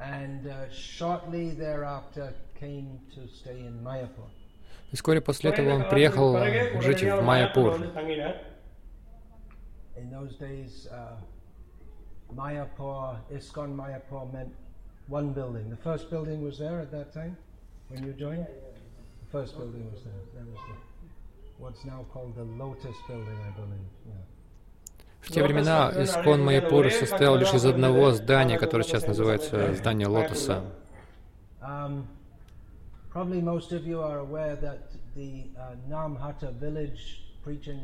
And uh, shortly thereafter came to stay in Mayapur. И вскоре после этого он приехал жить в Майяпур. In those days, uh, Mayapur, Iskon Mayapur meant one building. The first building was there at that time when you joined. The first building was there. That was the, what's now called the Lotus Building, I believe. В те времена Искон Майяпур состоял лишь из одного здания, которое сейчас называется здание Лотоса. Probably most of you are aware that the uh, Namhata village preaching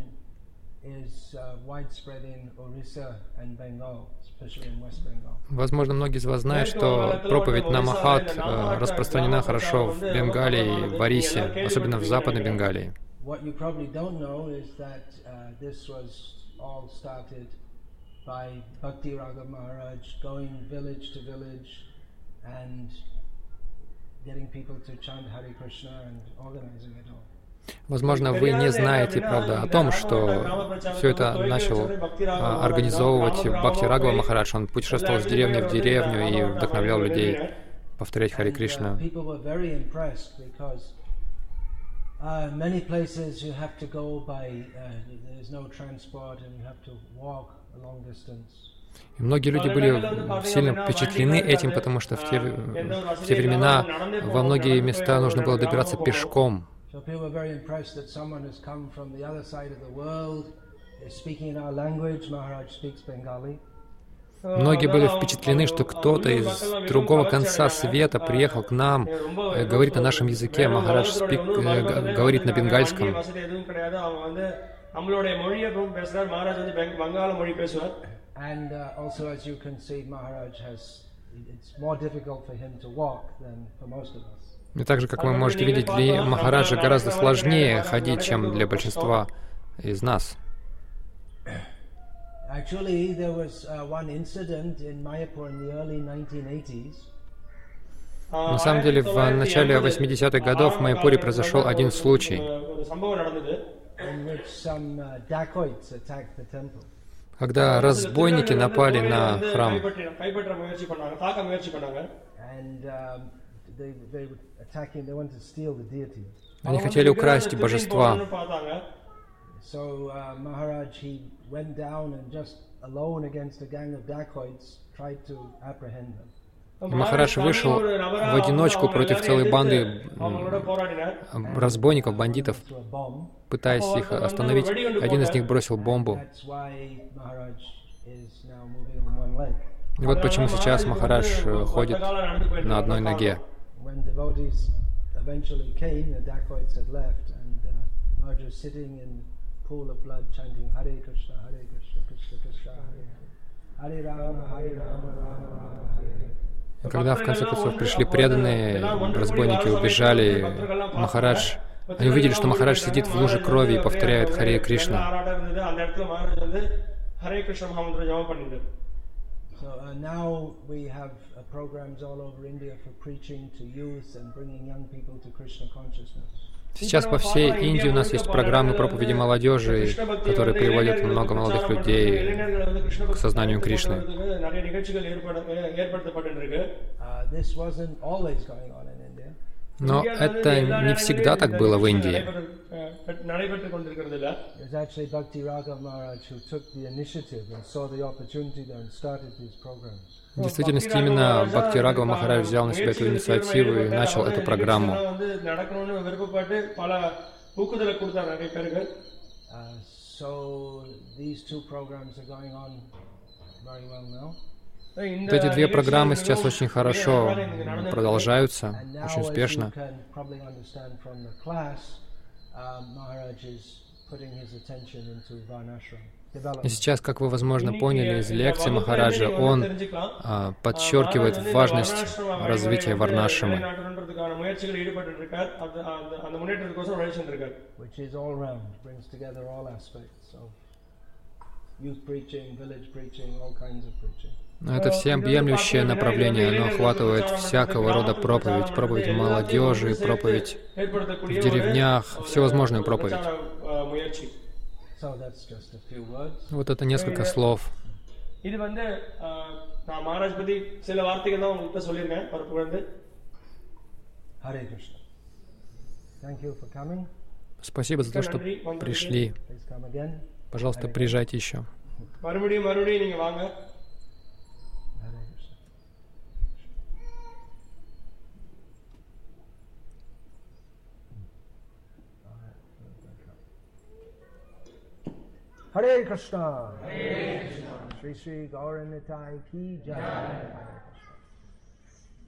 is uh, widespread in Orissa and Bengal, especially in West Bengal. Возможно, многие из вас знают, что проповедь Намахат э, распространена хорошо в Бенгалии и в Арисе, особенно в Западной Бенгалии. What you probably don't know is that uh, this was all started by Bhakti Raga Maharaj going village to village and getting people to chant Hare Krishna and organizing it all. Возможно, вы не знаете, правда, о том, что все это начал а, организовывать Бхакти Рагава Махарадж. Он путешествовал с деревни в деревню и вдохновлял людей повторять uh, Кришна. Uh, many places you have to go by, uh, there's no transport and you have to walk a long distance. И многие люди были сильно впечатлены этим, потому что в те, в те времена во многие места нужно было добираться пешком. So Многие были впечатлены, что кто-то из другого конца света приехал к нам, э, говорит на нашем языке, Махарадж спик, э, г- говорит на бенгальском. வசதி எதுவும் கிடையாது அவங்க வந்து நம்மளுடைய மொழியை பேசுறார் மகாராஜ் வந்து பெங்க- வங்காள மொழி பேசுவார் And uh, also, as you can see, Maharaj has, it's more difficult for him to walk than for most of us. И также, как вы можете видеть, для Махараджа гораздо сложнее ходить, чем для большинства из нас. Actually, there was uh, one incident in Mayapur in the early 1980s. Uh, на самом деле, в начале 80-х годов в Майпуре произошел один случай, uh, когда разбойники напали на храм. Um, Они хотели украсть божества. So uh, Maharaj, he went down and just alone against a gang of dacoits tried to apprehend them. Махарадж вышел в одиночку против целой банды разбойников, бандитов, пытаясь их остановить. Один из них бросил бомбу. И вот почему сейчас Махарадж э, ходит на одной ноге pool of blood chanting Hare Krishna, Hare Krishna, Krishna Krishna, Hare Hare. Hare Rama, Hare Rama, Rama Rama, Hare Hare. Когда в конце концов пришли преданные, разбойники убежали, Махарадж, они увидели, что Махарадж сидит в луже крови и повторяет Харе Кришна. So now we have programs all over India for preaching to youth and bringing young people to Krishna consciousness. Сейчас по всей Индии у нас есть программы проповеди молодежи, которые приводят много молодых людей к сознанию Кришны. Но это не всегда так было в Индии. В действительности именно Бхакти Рагава Махарадж взял на себя эту инициативу и начал эту программу. Uh, so these two programs are going on very well now. Вот эти две программы сейчас очень хорошо продолжаются, очень успешно. И сейчас, как вы, возможно, поняли из лекции Махараджа, он а, подчеркивает важность развития Варнашимы, which is all round, brings together all aspects of но ну, это всеобъемлющее направление, оно охватывает всякого рода проповедь, проповедь молодежи, проповедь в деревнях, всевозможную проповедь. Вот это несколько слов. Спасибо за то, что пришли. Пожалуйста, приезжайте еще. Hare Krishna. Hare Krishna. Shri Shri Gauranitai Ki Jai.